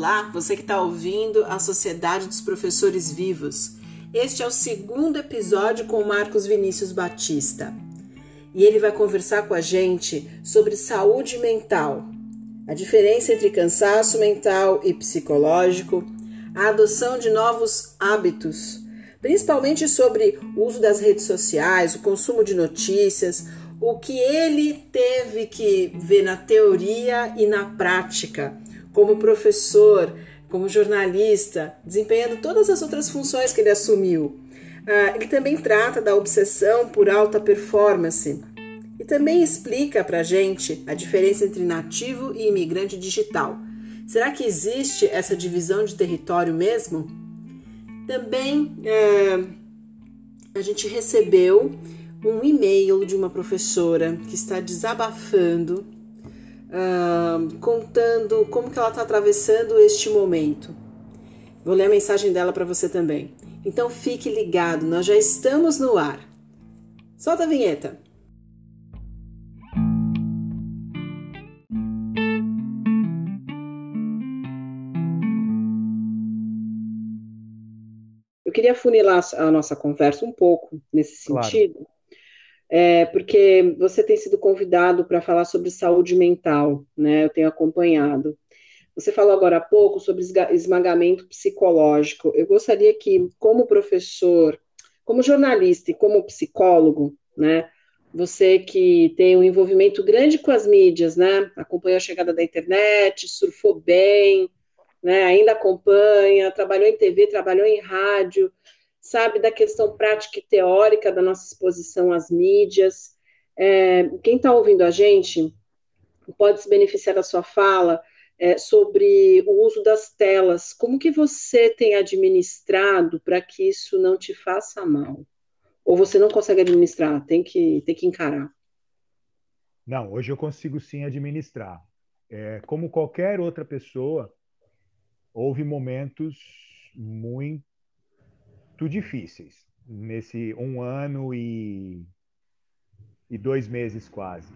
Olá, você que está ouvindo a Sociedade dos Professores Vivos. Este é o segundo episódio com Marcos Vinícius Batista. E ele vai conversar com a gente sobre saúde mental, a diferença entre cansaço mental e psicológico, a adoção de novos hábitos, principalmente sobre o uso das redes sociais, o consumo de notícias, o que ele teve que ver na teoria e na prática, como professor, como jornalista, desempenhando todas as outras funções que ele assumiu. Ah, ele também trata da obsessão por alta performance e também explica para gente a diferença entre nativo e imigrante digital. Será que existe essa divisão de território mesmo? Também é, a gente recebeu um e-mail de uma professora que está desabafando, uh, contando como que ela está atravessando este momento. Vou ler a mensagem dela para você também. Então fique ligado, nós já estamos no ar. Solta a vinheta. Eu queria funilar a nossa conversa um pouco nesse sentido. Claro é, porque você tem sido convidado para falar sobre saúde mental, né? Eu tenho acompanhado. Você falou agora há pouco sobre esmagamento psicológico. Eu gostaria que, como professor, como jornalista e como psicólogo, né? Você que tem um envolvimento grande com as mídias, né? Acompanhou a chegada da internet, surfou bem, né? Ainda acompanha, trabalhou em TV, trabalhou em rádio, sabe da questão prática e teórica da nossa exposição às mídias. É, quem está ouvindo a gente pode se beneficiar da sua fala é, sobre o uso das telas. Como que você tem administrado para que isso não te faça mal? Ou você não consegue administrar? Tem que, tem que encarar. Não, hoje eu consigo sim administrar. É, como qualquer outra pessoa, houve momentos muito muito difíceis nesse um ano e, e dois meses quase.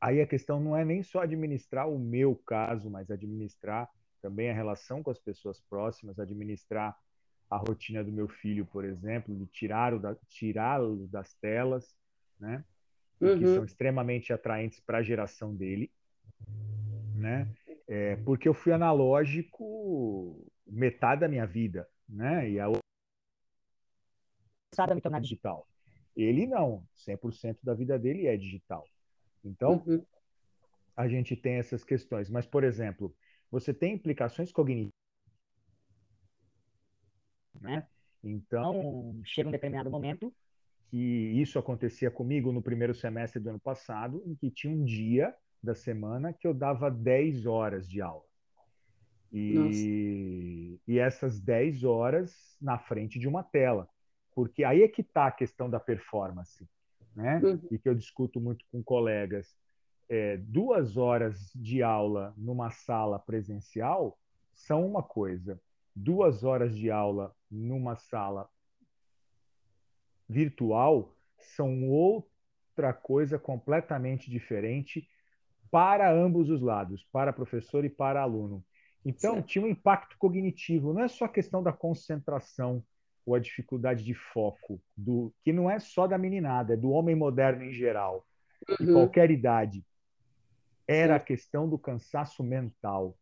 Aí a questão não é nem só administrar o meu caso, mas administrar também a relação com as pessoas próximas, administrar a rotina do meu filho, por exemplo, de tirá-lo da, tirá das telas, né? Uhum. Que são extremamente atraentes para a geração dele, né? É, porque eu fui analógico metade da minha vida, né? E a a me tornar digital. Ele não, 100% da vida dele é digital. Então, uhum. a gente tem essas questões. Mas, por exemplo, você tem implicações cognitivas. Né? Então, chega um determinado momento que isso acontecia comigo no primeiro semestre do ano passado, em que tinha um dia da semana que eu dava 10 horas de aula. E, e essas 10 horas na frente de uma tela porque aí é que está a questão da performance, né? Uhum. E que eu discuto muito com colegas. É, duas horas de aula numa sala presencial são uma coisa, duas horas de aula numa sala virtual são outra coisa completamente diferente para ambos os lados, para professor e para aluno. Então, tinha um impacto cognitivo, não é só a questão da concentração, ou a dificuldade de foco, do que não é só da meninada, é do homem moderno em geral, uhum. de qualquer idade, era a questão do cansaço mental.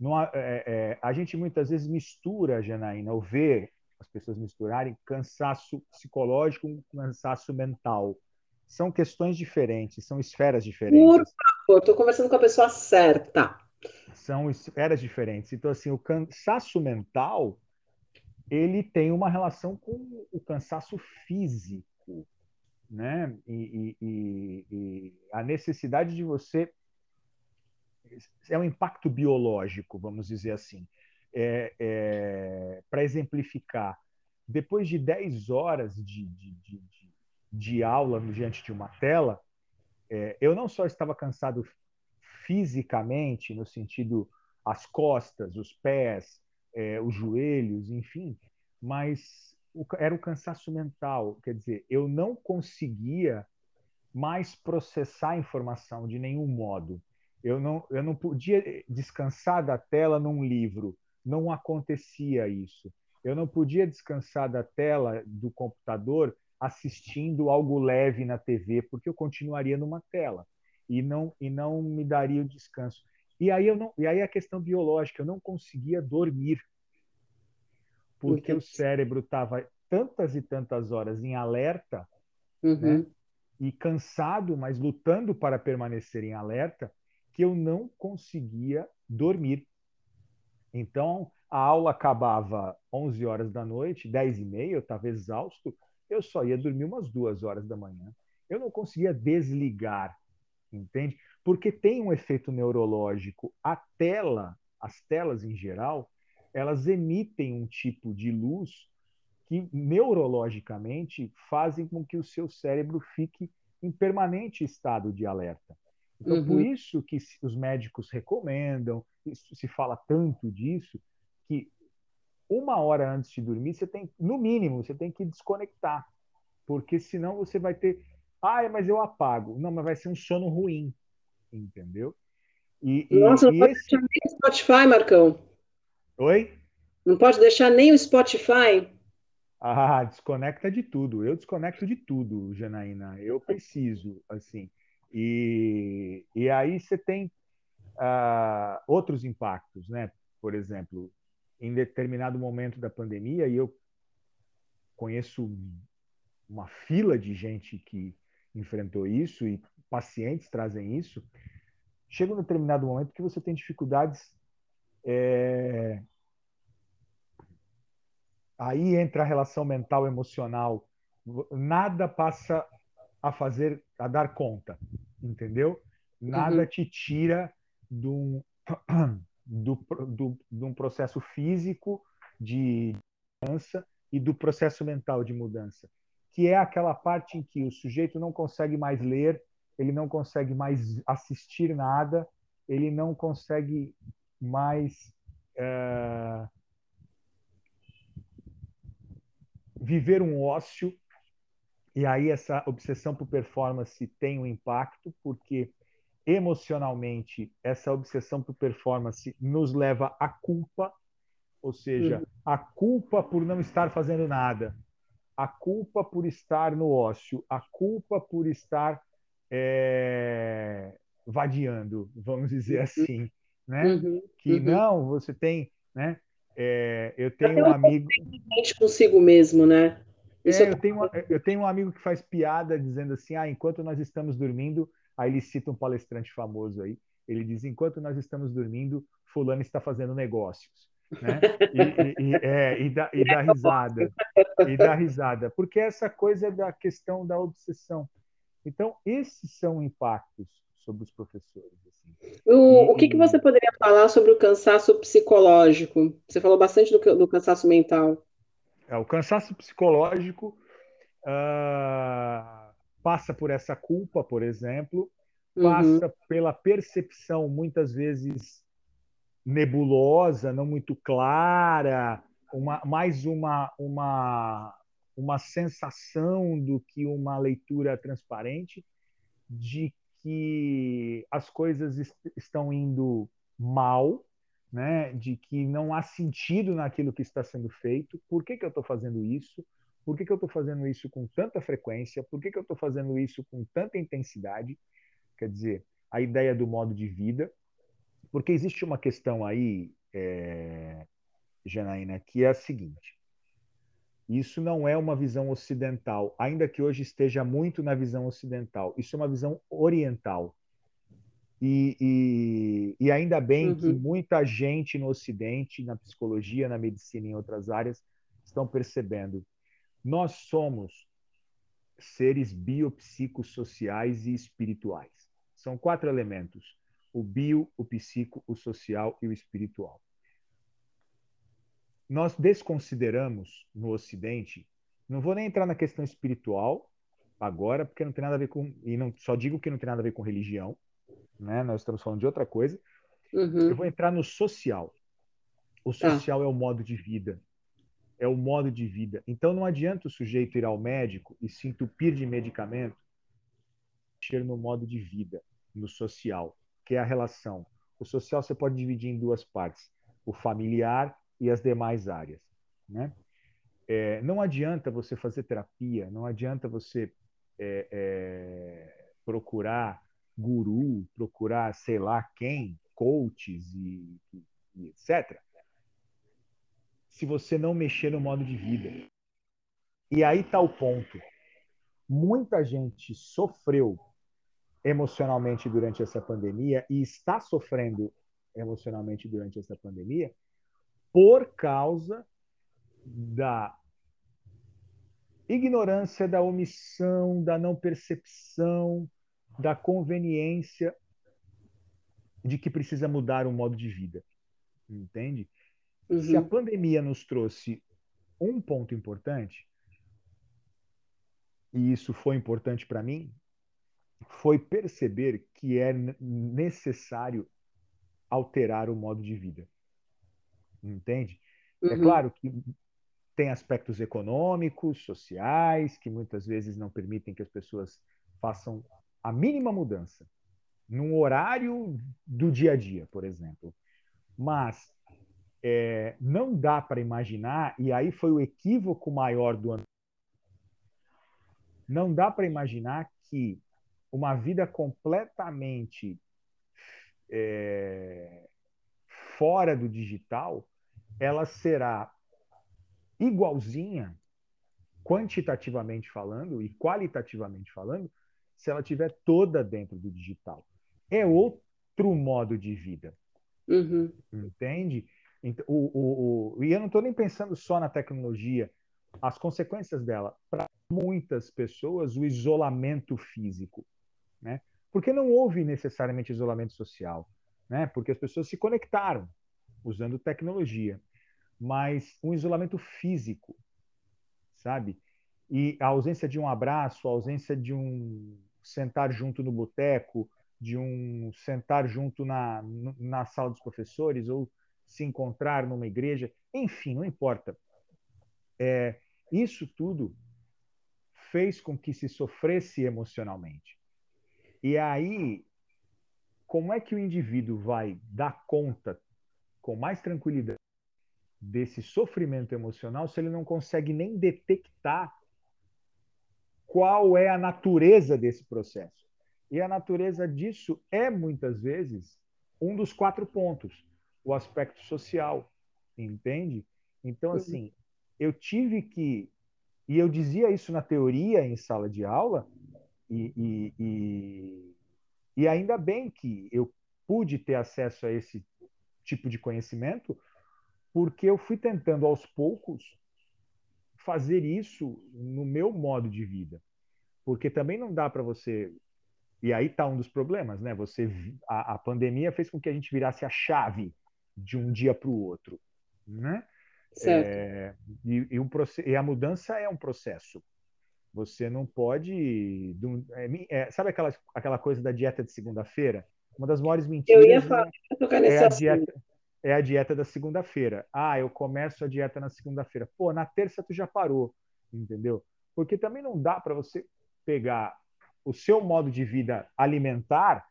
Não, é, é, a gente muitas vezes mistura, Janaína, ou vê as pessoas misturarem cansaço psicológico com cansaço mental. São questões diferentes, são esferas diferentes. Por favor, estou conversando com a pessoa certa. São esferas diferentes. Então, assim, o cansaço mental ele tem uma relação com o cansaço físico, né? E, e, e, a necessidade de você é um impacto biológico, vamos dizer assim. É, é, Para exemplificar, depois de 10 horas de, de, de, de aula diante de uma tela, é, eu não só estava cansado fisicamente, no sentido as costas, os pés, é, os joelhos, enfim, mas o, era o cansaço mental, quer dizer, eu não conseguia mais processar a informação de nenhum modo. Eu não, eu não podia descansar da tela num livro. Não acontecia isso. Eu não podia descansar da tela do computador assistindo algo leve na TV, porque eu continuaria numa tela e não e não me daria o descanso. E aí eu não, e aí a questão biológica, eu não conseguia dormir porque o cérebro estava tantas e tantas horas em alerta, uhum. né? E cansado, mas lutando para permanecer em alerta, que eu não conseguia dormir. Então, a aula acabava 11 horas da noite, 10 e meia, eu estava exausto, eu só ia dormir umas duas horas da manhã. Eu não conseguia desligar, entende? Porque tem um efeito neurológico. A tela, as telas em geral, elas emitem um tipo de luz que neurologicamente fazem com que o seu cérebro fique em permanente estado de alerta. Então, uhum. por isso que os médicos recomendam, se fala tanto disso, que uma hora antes de dormir, você tem, no mínimo, você tem que desconectar. Porque senão você vai ter. Ah, mas eu apago. Não, mas vai ser um sono ruim. Entendeu? E, Nossa, e, não e pode esse... deixar nem o Spotify, Marcão. Oi? Não pode deixar nem o Spotify. Ah, desconecta de tudo. Eu desconecto de tudo, Janaína. Eu preciso, assim. E, e aí você tem uh, outros impactos, né? Por exemplo, em determinado momento da pandemia, e eu conheço uma fila de gente que enfrentou isso e pacientes trazem isso, chega um determinado momento que você tem dificuldades. É... Aí entra a relação mental emocional. Nada passa a fazer, a dar conta, entendeu? Nada uhum. te tira um, do, do, de um processo físico de mudança e do processo mental de mudança, que é aquela parte em que o sujeito não consegue mais ler, ele não consegue mais assistir nada, ele não consegue mais é, viver um ócio. E aí essa obsessão por performance tem um impacto, porque emocionalmente, essa obsessão por performance nos leva à culpa, ou seja, uhum. a culpa por não estar fazendo nada, a culpa por estar no ócio, a culpa por estar é, vadiando, vamos dizer uhum. assim, né? Uhum. Que uhum. não, você tem, né? É, eu tenho um amigo consigo mesmo, né? É, eu, tenho, eu tenho um amigo que faz piada dizendo assim, ah, enquanto nós estamos dormindo, Aí ele cita um palestrante famoso aí. Ele diz: enquanto nós estamos dormindo, fulano está fazendo negócios. Né? E, e, é, e, dá, e dá risada. E dá risada. Porque essa coisa da questão da obsessão. Então, esses são impactos sobre os professores. Assim. O, o que, que você poderia falar sobre o cansaço psicológico? Você falou bastante do, do cansaço mental. É, o cansaço psicológico. Uh passa por essa culpa, por exemplo, passa uhum. pela percepção muitas vezes nebulosa, não muito clara, uma, mais uma, uma, uma sensação do que uma leitura transparente de que as coisas est estão indo mal, né? de que não há sentido naquilo que está sendo feito, por que, que eu estou fazendo isso? Por que, que eu estou fazendo isso com tanta frequência? Por que, que eu estou fazendo isso com tanta intensidade? Quer dizer, a ideia do modo de vida. Porque existe uma questão aí, é, Janaína, que é a seguinte: isso não é uma visão ocidental, ainda que hoje esteja muito na visão ocidental. Isso é uma visão oriental. E, e, e ainda bem uhum. que muita gente no Ocidente, na psicologia, na medicina e em outras áreas, estão percebendo nós somos seres biopsicossociais e espirituais. São quatro elementos: o bio, o psico, o social e o espiritual. Nós desconsideramos no Ocidente, não vou nem entrar na questão espiritual agora, porque não tem nada a ver com e não só digo que não tem nada a ver com religião, né? Nós estamos falando de outra coisa. Uhum. Eu vou entrar no social. O tá. social ah. é o modo de vida, é o modo de vida. Então não adianta o sujeito ir ao médico e se entupir de medicamento, mexer no modo de vida, no social. que é a relação. O social você pode dividir em duas partes: o familiar e as demais áreas. Né? É, não adianta você fazer terapia, não adianta você é, é, procurar guru, procurar sei lá quem, coaches e, e etc. Se você não mexer no modo de vida. E aí está o ponto. Muita gente sofreu emocionalmente durante essa pandemia e está sofrendo emocionalmente durante essa pandemia por causa da ignorância, da omissão, da não percepção, da conveniência de que precisa mudar o modo de vida. Entende? Uhum. Se a uhum. pandemia nos trouxe um ponto importante, e isso foi importante para mim, foi perceber que é necessário alterar o modo de vida. Entende? É uhum. É claro que tem aspectos econômicos, sociais, que muitas vezes não permitem que as pessoas façam a mínima mudança num horário do dia a dia, por exemplo. Mas é, não dá para imaginar, e aí foi o equívoco maior do ano. Não dá para imaginar que uma vida completamente é, fora do digital, ela será igualzinha, quantitativamente falando e qualitativamente falando, se ela tiver toda dentro do digital. É outro modo de vida. Uhum. Entende? O, o, o, e eu não estou nem pensando só na tecnologia, as consequências dela. Para muitas pessoas, o isolamento físico. Né? Porque não houve necessariamente isolamento social, né? porque as pessoas se conectaram usando tecnologia mas um isolamento físico, sabe? E a ausência de um abraço, a ausência de um sentar junto no boteco, de um sentar junto na, na sala dos professores ou se encontrar numa igreja, enfim, não importa. É, isso tudo fez com que se sofresse emocionalmente. E aí, como é que o indivíduo vai dar conta com mais tranquilidade desse sofrimento emocional se ele não consegue nem detectar qual é a natureza desse processo. E a natureza disso é, muitas vezes, um dos quatro pontos, o aspecto social, entende? Então, uhum. assim, eu tive que. E eu dizia isso na teoria, em sala de aula, e, e, e, e ainda bem que eu pude ter acesso a esse tipo de conhecimento, porque eu fui tentando aos poucos fazer isso no meu modo de vida. Porque também não dá para você. E aí está um dos problemas, né? Você a, a, pandemia fez com que a gente virasse a chave de um dia para o outro, né? Certo. É, e, e, um, e a mudança é um processo. Você não pode. É, é, sabe aquela, aquela coisa da dieta de segunda-feira? Uma das maiores mentiras. Eu ia falar, né, é a dieta, é a dieta da segunda-feira. Ah, eu começo a dieta na segunda-feira. Pô, na terça tu já parou, entendeu? Porque também não dá para você pegar o seu modo de vida alimentar,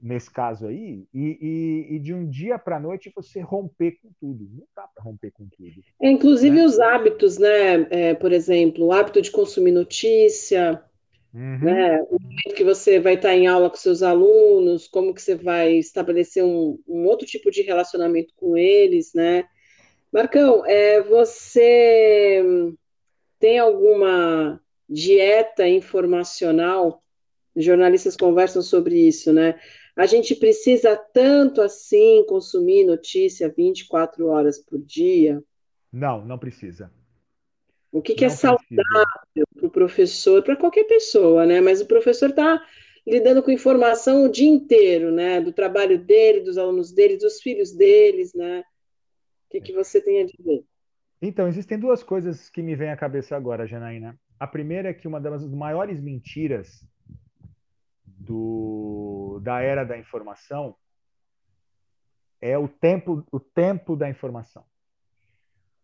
nesse caso aí, e, e, e de um dia para a noite você romper com tudo. Não dá para romper com tudo. É, inclusive né? os hábitos, né? É, por exemplo, o hábito de consumir notícia, Uhum. Né? O momento que você vai estar em aula com seus alunos, como que você vai estabelecer um, um outro tipo de relacionamento com eles, né? Marcão, é, você tem alguma dieta informacional? Jornalistas conversam sobre isso, né? A gente precisa tanto assim consumir notícia 24 horas por dia? Não, não precisa. O que, que é saudável para o professor, para qualquer pessoa, né? Mas o professor está lidando com informação o dia inteiro, né? Do trabalho dele, dos alunos dele, dos filhos deles, né? O que, que você tem a dizer? Então, existem duas coisas que me vêm à cabeça agora, Janaína. A primeira é que uma das maiores mentiras do, da era da informação é o tempo, o tempo da informação.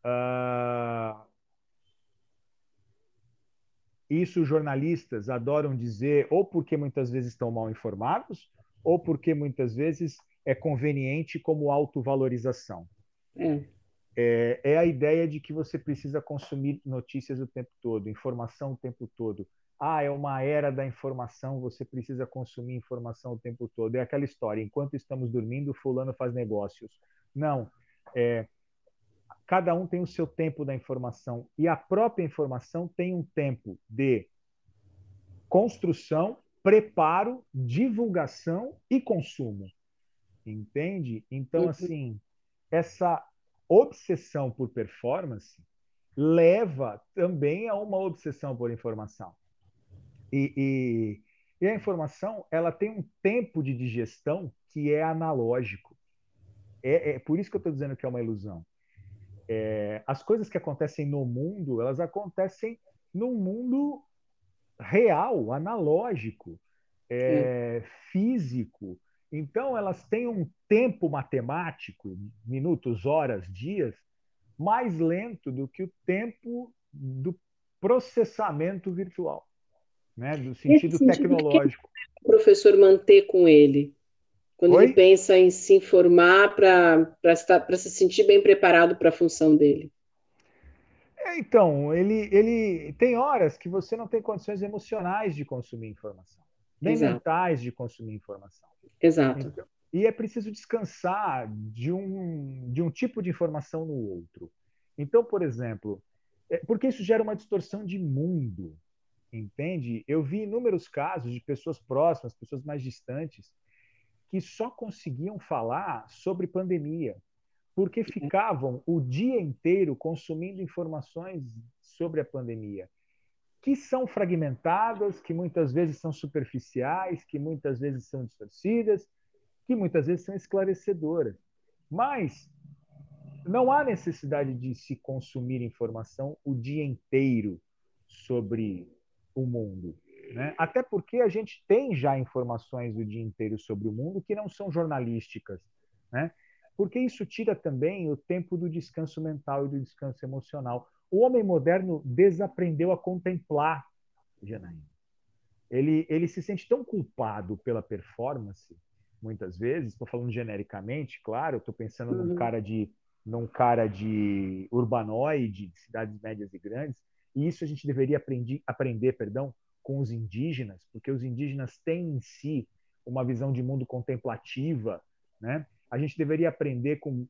Uh, isso os jornalistas adoram dizer, ou porque muitas vezes estão mal informados, ou porque muitas vezes é conveniente como autovalorização. É. É, é a ideia de que você precisa consumir notícias o tempo todo, informação o tempo todo. Ah, é uma era da informação, você precisa consumir informação o tempo todo. É aquela história, enquanto estamos dormindo, fulano faz negócios. Não, é, cada um tem o seu tempo da informação e a própria informação tem um tempo de construção, preparo, divulgação e consumo. Entende? Então, uhum. assim, essa obsessão por performance leva também a uma obsessão por informação. E, e, e, a informação ela tem um tempo de digestão que é analógico. É, é por isso que eu estou dizendo que é uma ilusão. É, as coisas que acontecem no mundo, elas acontecem no mundo real, analógico, é, físico. Então, elas têm um tempo matemático, minutos, horas, dias, mais lento do que o tempo do processamento virtual, né? do sentido tecnológico. O professor manter com ele quando Oi? ele pensa em se informar para se sentir bem preparado para a função dele? É, então, ele, ele tem horas que você não tem condições emocionais de consumir informação, nem Exato. mentais de consumir informação. Exato. Então, e é preciso descansar de um, de um tipo de informação no outro. Então, por exemplo, é, porque isso gera uma distorção de mundo, entende? Eu vi inúmeros casos de pessoas próximas, pessoas mais distantes, que só conseguiam falar sobre pandemia, porque uhum. ficavam o dia inteiro consumindo informações sobre a pandemia, que são fragmentadas, que muitas vezes são superficiais, que muitas vezes são distorcidas, que muitas vezes são esclarecedoras. Mas não há necessidade de se consumir informação o dia inteiro sobre o mundo. Né? Até porque a gente tem já informações o dia inteiro sobre o mundo que não são jornalísticas. Né? Porque isso tira também o tempo do descanso mental e do descanso emocional. O homem moderno desaprendeu a contemplar, Janaína. Ele, ele se sente tão culpado pela performance, muitas vezes, estou falando genericamente, claro, estou pensando uhum. num cara de num cara de urbanoide, de cidades médias e grandes, e isso a gente deveria aprendi, aprender, perdão, com os indígenas, porque os indígenas têm em si uma visão de mundo contemplativa, né? A gente deveria aprender com,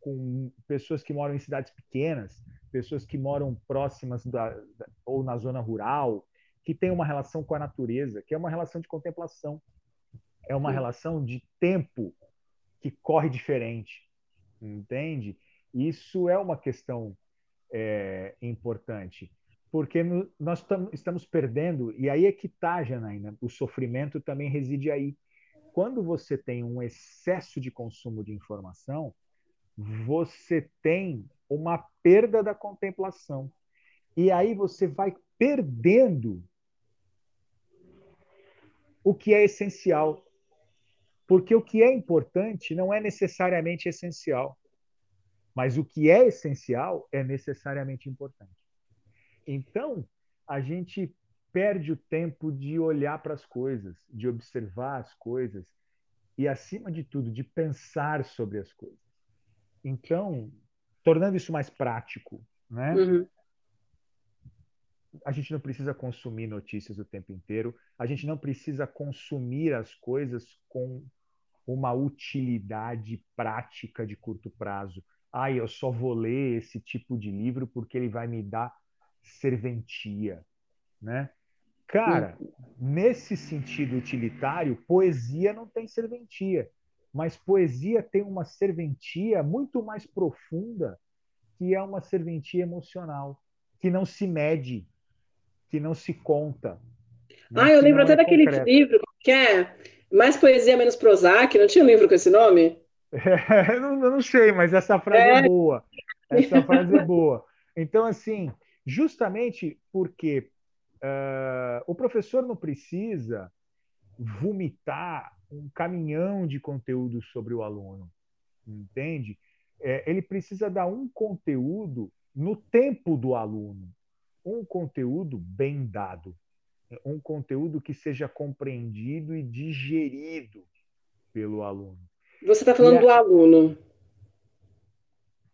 com pessoas que moram em cidades pequenas, pessoas que moram próximas da, da, ou na zona rural, que têm uma relação com a natureza, que é uma relação de contemplação, é uma relação de tempo que corre diferente, entende? Isso é uma questão é, importante porque nós tam, estamos perdendo, e aí é que está, Janaína, o sofrimento também reside aí. Quando você tem um excesso de consumo de informação, você tem uma perda da contemplação. E aí você vai perdendo o que é essencial. Porque o que é importante não é necessariamente essencial. Mas o que é essencial é necessariamente importante. Então, a gente perde o tempo de olhar para as coisas, de observar as coisas e, acima de tudo, de pensar sobre as coisas. Então, tornando isso mais prático, né? Uhum. A gente não precisa consumir notícias o tempo inteiro, a gente não precisa consumir as coisas com uma utilidade prática de curto prazo. Ah, eu só vou ler esse tipo de livro porque ele vai me dar serventia, né? Cara, nesse sentido utilitário, poesia não tem serventia, mas poesia tem uma serventia muito mais profunda, que é uma serventia emocional, que não se mede, que não se conta. Né? Ah, eu lembro até é daquele concreto. livro que é Mais Poesia Menos Prozac, não tinha um livro com esse nome? É, eu, não, eu não sei, mas essa frase é, é boa. Essa frase é boa. Então, assim, justamente porque uh, o professor não precisa vomitar um caminhão de conteúdo sobre o aluno, entende? É, ele precisa dar um conteúdo no tempo do aluno, um conteúdo bem dado. um conteúdo que seja compreendido e digerido pelo aluno. Você está falando do aluno.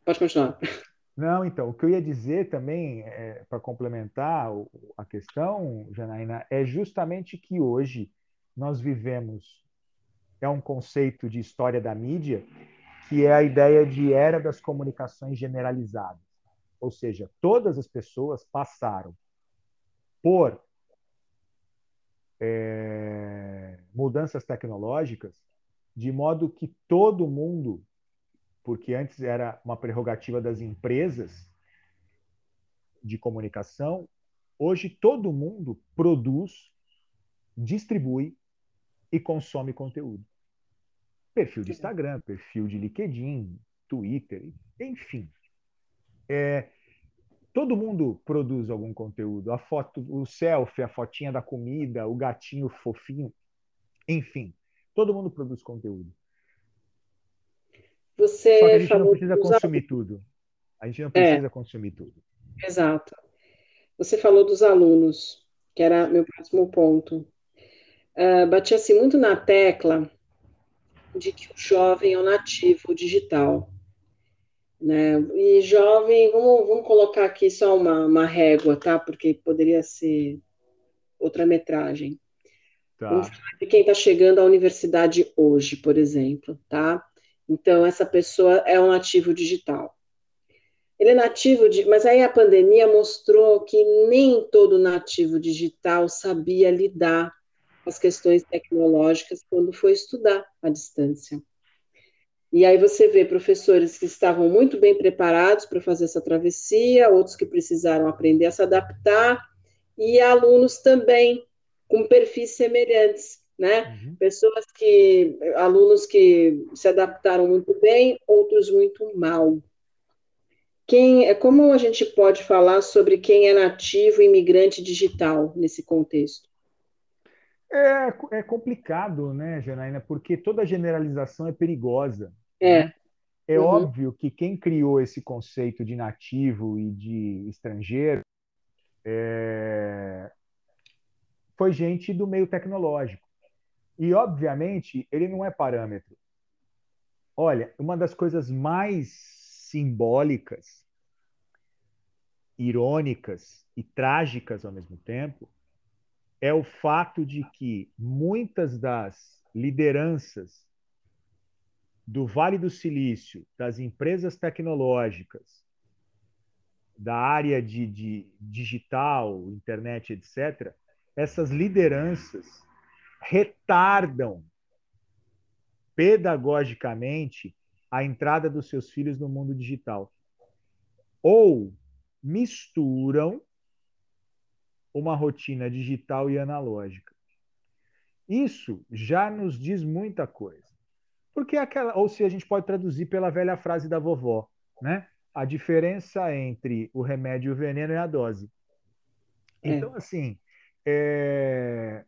Pode continuar. Não, então, o que eu ia dizer também, é, para complementar a questão, Janaína, é justamente que hoje nós vivemos, é um conceito de história da mídia, que é a ideia de era das comunicações generalizadas. Ou seja, todas as pessoas passaram por é, mudanças tecnológicas, de modo que todo mundo, porque antes era uma prerrogativa das empresas de comunicação, hoje todo mundo produz, distribui e consome conteúdo. Perfil de Instagram, perfil de LinkedIn, Twitter, enfim. É, todo mundo produz algum conteúdo. A foto, o selfie, a fotinha da comida, o gatinho fofinho, enfim, todo mundo produz conteúdo. Você Só que a gente não precisa consumir tudo. A gente não precisa é, consumir tudo. Exato. Você falou dos alunos, que era meu próximo ponto. Uh, bati assim muito na tecla de que o jovem é o nativo digital. Né? E jovem, vamos, vamos colocar aqui só uma, uma régua, tá? Porque poderia ser outra metragem. Tá. Vamos falar de quem está chegando à universidade hoje, por exemplo, tá? Então, essa pessoa é um nativo digital. Ele é nativo de. Mas aí a pandemia mostrou que nem todo nativo digital sabia lidar com as questões tecnológicas quando foi estudar à distância. E aí você vê professores que estavam muito bem preparados para fazer essa travessia, outros que precisaram aprender a se adaptar, e alunos também com perfis semelhantes, né? Uhum. Pessoas que, alunos que se adaptaram muito bem, outros muito mal. Quem, é como a gente pode falar sobre quem é nativo imigrante digital nesse contexto? É, é complicado, né, Janaína? Porque toda generalização é perigosa. É. Né? É uhum. óbvio que quem criou esse conceito de nativo e de estrangeiro é... foi gente do meio tecnológico. E, obviamente, ele não é parâmetro. Olha, uma das coisas mais simbólicas, irônicas e trágicas ao mesmo tempo é o fato de que muitas das lideranças do Vale do Silício, das empresas tecnológicas, da área de, de digital, internet, etc., essas lideranças retardam pedagogicamente a entrada dos seus filhos no mundo digital. Ou misturam uma rotina digital e analógica. Isso já nos diz muita coisa. Porque é aquela, ou se a gente pode traduzir pela velha frase da vovó, né? A diferença entre o remédio e o veneno é a dose. É. Então, assim, é...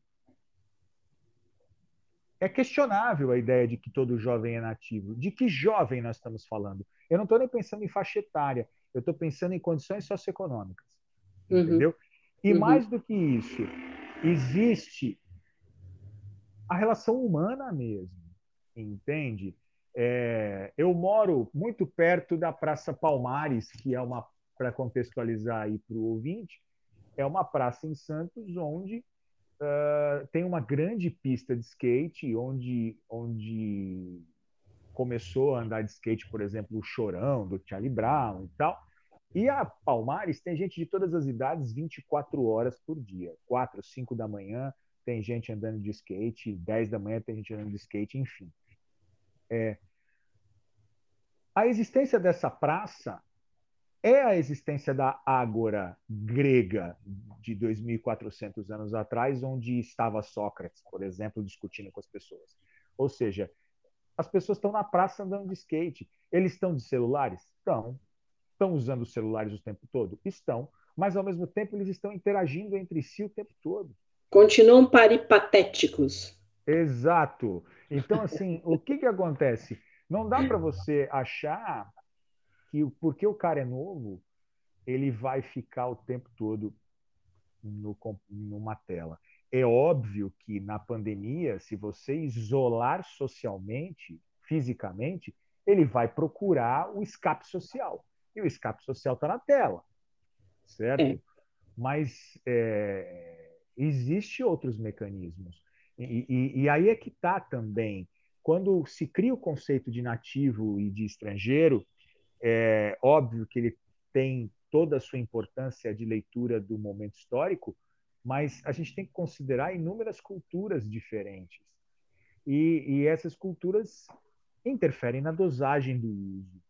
é questionável a ideia de que todo jovem é nativo. De que jovem nós estamos falando? Eu não estou nem pensando em faixa etária, eu estou pensando em condições socioeconômicas. Uhum. Entendeu? E uhum. mais do que isso, existe a relação humana mesmo entende? É, eu moro muito perto da Praça Palmares, que é uma, para contextualizar aí para o ouvinte, é uma praça em Santos onde uh, tem uma grande pista de skate, onde, onde começou a andar de skate, por exemplo, o Chorão, do Charlie Brown e tal. E a Palmares tem gente de todas as idades 24 horas por dia. 4, 5 da manhã tem gente andando de skate, 10 da manhã tem gente andando de skate, enfim. É, a existência dessa praça é a existência da Ágora grega de 2.400 anos atrás, onde estava Sócrates, por exemplo, discutindo com as pessoas. Ou seja, as pessoas estão na praça andando de skate. Eles estão de celulares? Estão. Estão usando os celulares o tempo todo? Estão. Mas, ao mesmo tempo, eles estão interagindo entre si o tempo todo. Continuam paripatéticos. Exato. Então, assim, o que, que acontece? Não dá para você achar que porque o cara é novo, ele vai ficar o tempo todo no, numa tela. É óbvio que na pandemia, se você isolar socialmente, fisicamente, ele vai procurar o escape social. E o escape social está na tela, certo? É. Mas é, existe outros mecanismos. E, e, e aí é que está também. Quando se cria o conceito de nativo e de estrangeiro, é óbvio que ele tem toda a sua importância de leitura do momento histórico, mas a gente tem que considerar inúmeras culturas diferentes. E, e essas culturas interferem na dosagem do uso.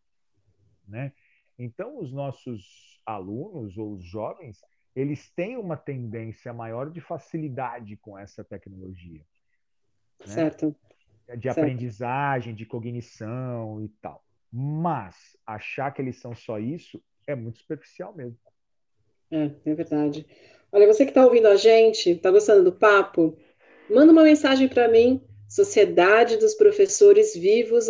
Né? Então, os nossos alunos ou os jovens, eles têm uma tendência maior de facilidade com essa tecnologia. Né? Certo. De certo. aprendizagem, de cognição e tal. Mas achar que eles são só isso é muito superficial mesmo. É, é verdade. Olha, você que está ouvindo a gente, está gostando do papo? Manda uma mensagem para mim, sociedade dos professores vivos,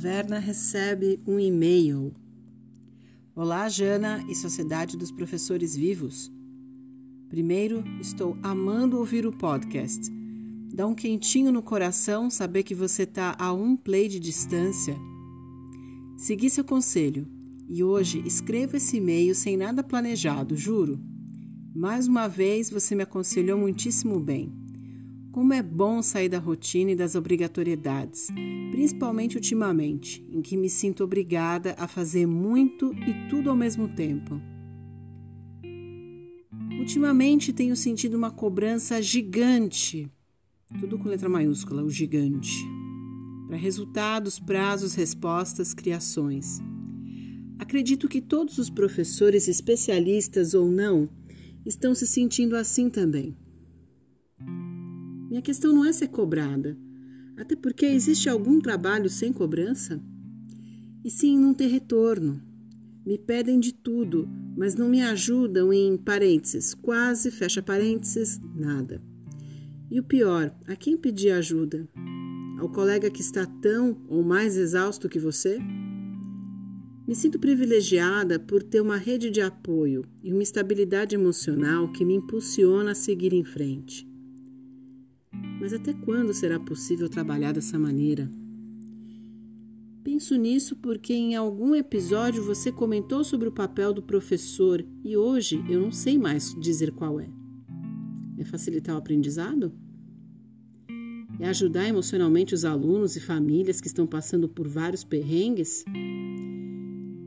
Caverna recebe um e-mail. Olá, Jana e Sociedade dos Professores Vivos. Primeiro, estou amando ouvir o podcast. Dá um quentinho no coração saber que você está a um play de distância. Segui seu conselho e hoje escrevo esse e-mail sem nada planejado, juro. Mais uma vez você me aconselhou muitíssimo bem. Como é bom sair da rotina e das obrigatoriedades, principalmente ultimamente, em que me sinto obrigada a fazer muito e tudo ao mesmo tempo. Ultimamente tenho sentido uma cobrança gigante, tudo com letra maiúscula, o gigante, para resultados, prazos, respostas, criações. Acredito que todos os professores, especialistas ou não, estão se sentindo assim também. Minha questão não é ser cobrada, até porque existe algum trabalho sem cobrança? E sim não ter retorno. Me pedem de tudo, mas não me ajudam em parênteses, quase, fecha parênteses, nada. E o pior, a quem pedir ajuda? Ao colega que está tão ou mais exausto que você? Me sinto privilegiada por ter uma rede de apoio e uma estabilidade emocional que me impulsiona a seguir em frente. Mas até quando será possível trabalhar dessa maneira? Penso nisso porque em algum episódio você comentou sobre o papel do professor e hoje eu não sei mais dizer qual é. É facilitar o aprendizado? É ajudar emocionalmente os alunos e famílias que estão passando por vários perrengues?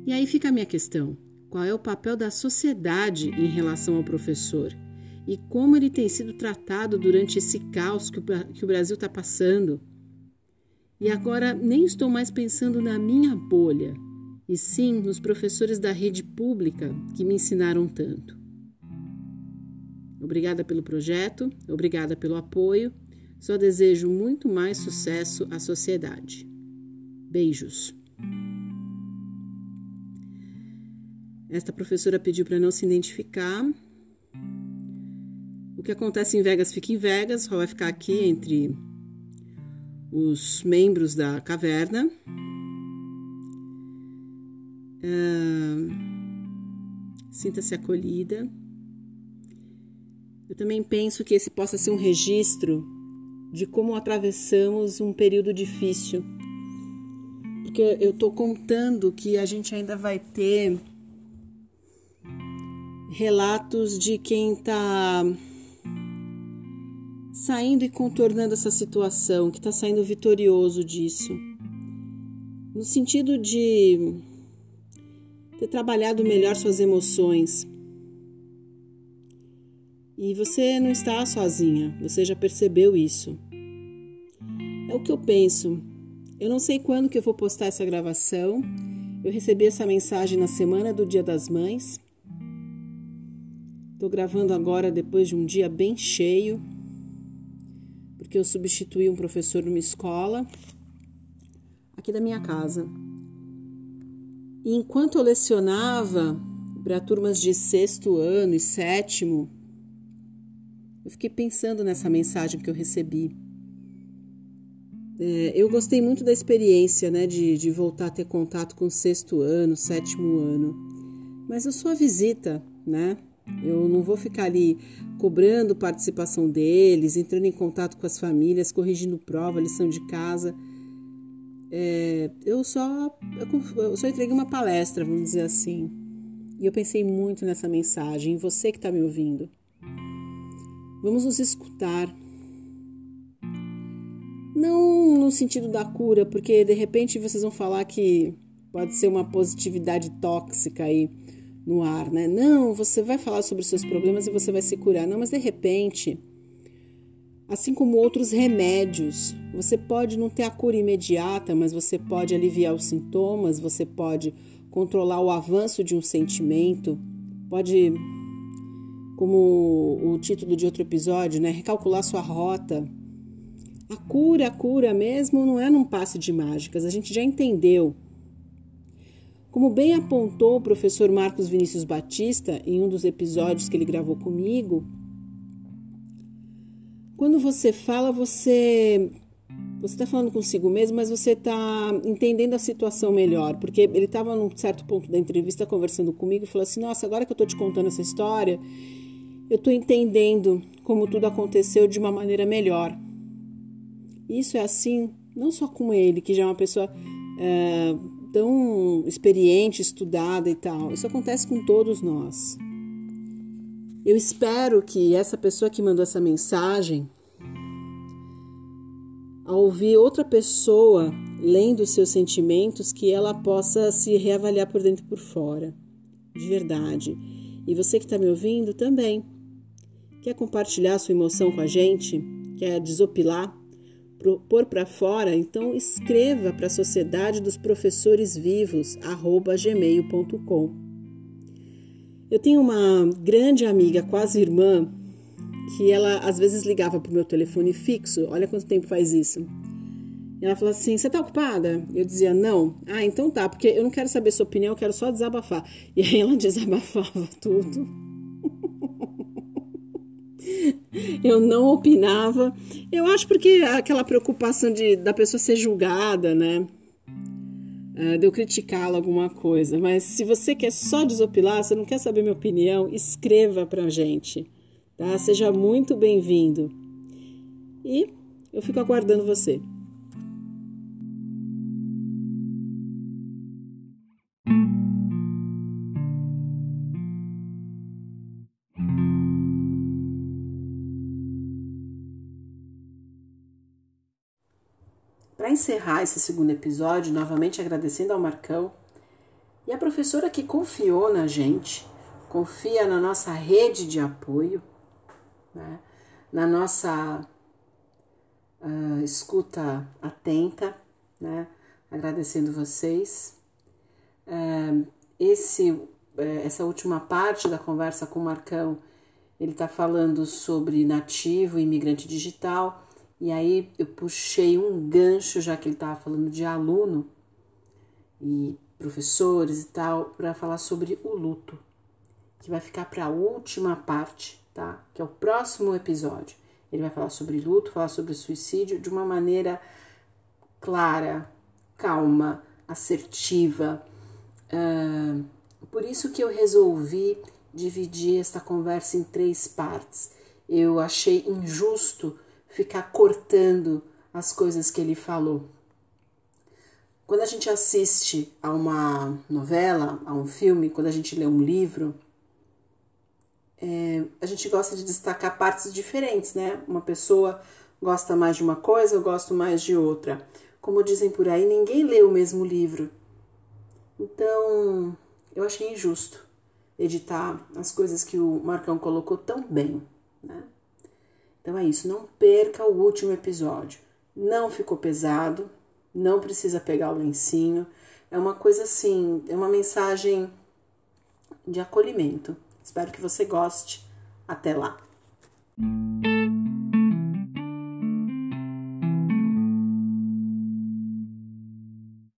E aí fica a minha questão: qual é o papel da sociedade em relação ao professor? E como ele tem sido tratado durante esse caos que o, Brasil está passando. E agora nem estou mais pensando na minha bolha, e sim nos professores da rede pública que me ensinaram tanto. Obrigada pelo projeto, obrigada pelo apoio. Só desejo muito mais sucesso à sociedade. Beijos. Esta professora pediu para não se identificar, o que acontece em Vegas fica em Vegas, só vai ficar aqui entre os membros da caverna. Uh, Sinta-se acolhida. Eu também penso que esse possa ser um registro de como atravessamos um período difícil. Porque eu estou contando que a gente ainda vai ter relatos de quem está saindo e contornando essa situação, que está saindo vitorioso disso. No sentido de ter trabalhado melhor suas emoções. E você não está sozinha, você já percebeu isso. É o que eu penso. Eu não sei quando que eu vou postar essa gravação. Eu recebi essa mensagem na semana do Dia das Mães. Estou gravando agora depois de um dia bem cheio, porque eu substituí um professor numa escola aqui da minha casa. E enquanto eu lecionava, para turmas de sexto ano e sétimo, eu fiquei pensando nessa mensagem que eu recebi. É, eu gostei muito da experiência, né, de, de voltar a ter contato com sexto ano, sétimo ano. Mas eu sou a visita, né? Eu não vou ficar ali cobrando participação deles, entrando em contato com as famílias, corrigindo prova, lição de casa. É, eu só eu só entreguei uma palestra, vamos dizer assim. E eu pensei muito nessa mensagem, em você que está me ouvindo. Vamos nos escutar. Não no sentido da cura, porque de repente vocês vão falar que pode ser uma positividade tóxica aí no ar, né? Não, você vai falar sobre os seus problemas e você vai se curar. Não, mas de repente, assim como outros remédios, você pode não ter a cura imediata, mas você pode aliviar os sintomas, você pode controlar o avanço de um sentimento, pode, como o título de outro episódio, né, recalcular sua rota. A cura, a cura mesmo não é num passe de mágicas, a gente já entendeu como bem apontou o professor Marcos Vinícius Batista em um dos episódios que ele gravou comigo, quando você fala, você você está falando consigo mesmo, mas você está entendendo a situação melhor, porque ele estava num certo ponto da entrevista conversando comigo e falou assim: Nossa, agora que eu estou te contando essa história, eu estou entendendo como tudo aconteceu de uma maneira melhor. Isso é assim, não só com ele, que já é uma pessoa é, tão experiente, estudada e tal. Isso acontece com todos nós. Eu espero que essa pessoa que mandou essa mensagem, ao ouvir outra pessoa lendo seus sentimentos, que ela possa se reavaliar por dentro e por fora, de verdade. E você que está me ouvindo também. Quer compartilhar sua emoção com a gente? Quer desopilar? Pôr para fora, então escreva para a Sociedade dos Professores Vivos, gmail.com. Eu tenho uma grande amiga, quase irmã, que ela às vezes ligava para o meu telefone fixo. Olha quanto tempo faz isso. E ela falou assim: Você está ocupada? Eu dizia: Não. Ah, então tá, porque eu não quero saber sua opinião, eu quero só desabafar. E aí ela desabafava tudo. eu não opinava. Eu acho porque aquela preocupação de da pessoa ser julgada, né? Uh, de eu criticá-la alguma coisa. Mas se você quer só desopilar, você não quer saber minha opinião, escreva pra gente, tá? Seja muito bem-vindo. E eu fico aguardando você. Encerrar esse segundo episódio, novamente agradecendo ao Marcão e a professora que confiou na gente, confia na nossa rede de apoio, né? na nossa uh, escuta atenta, né? agradecendo vocês. Uh, esse, uh, essa última parte da conversa com o Marcão, ele está falando sobre nativo e imigrante digital e aí eu puxei um gancho, já que ele estava falando de aluno e professores e tal, para falar sobre o luto, que vai ficar para a última parte, tá? Que é o próximo episódio. Ele vai falar sobre luto, falar sobre suicídio de uma maneira clara, calma, assertiva. Uh, por isso que eu resolvi dividir esta conversa em três partes. Eu achei injusto ficar cortando as coisas que ele falou. Quando a gente assiste a uma novela, a um filme, quando a gente lê um livro, é, a gente gosta de destacar partes diferentes, né? Uma pessoa gosta mais de uma coisa, eu gosto mais de outra. Como dizem por aí, ninguém lê o mesmo livro. Então, eu achei injusto editar as coisas que o Marcão colocou tão bem, né? Então é isso, não perca o último episódio. Não ficou pesado, não precisa pegar o lencinho. É uma coisa assim, é uma mensagem de acolhimento. Espero que você goste. Até lá.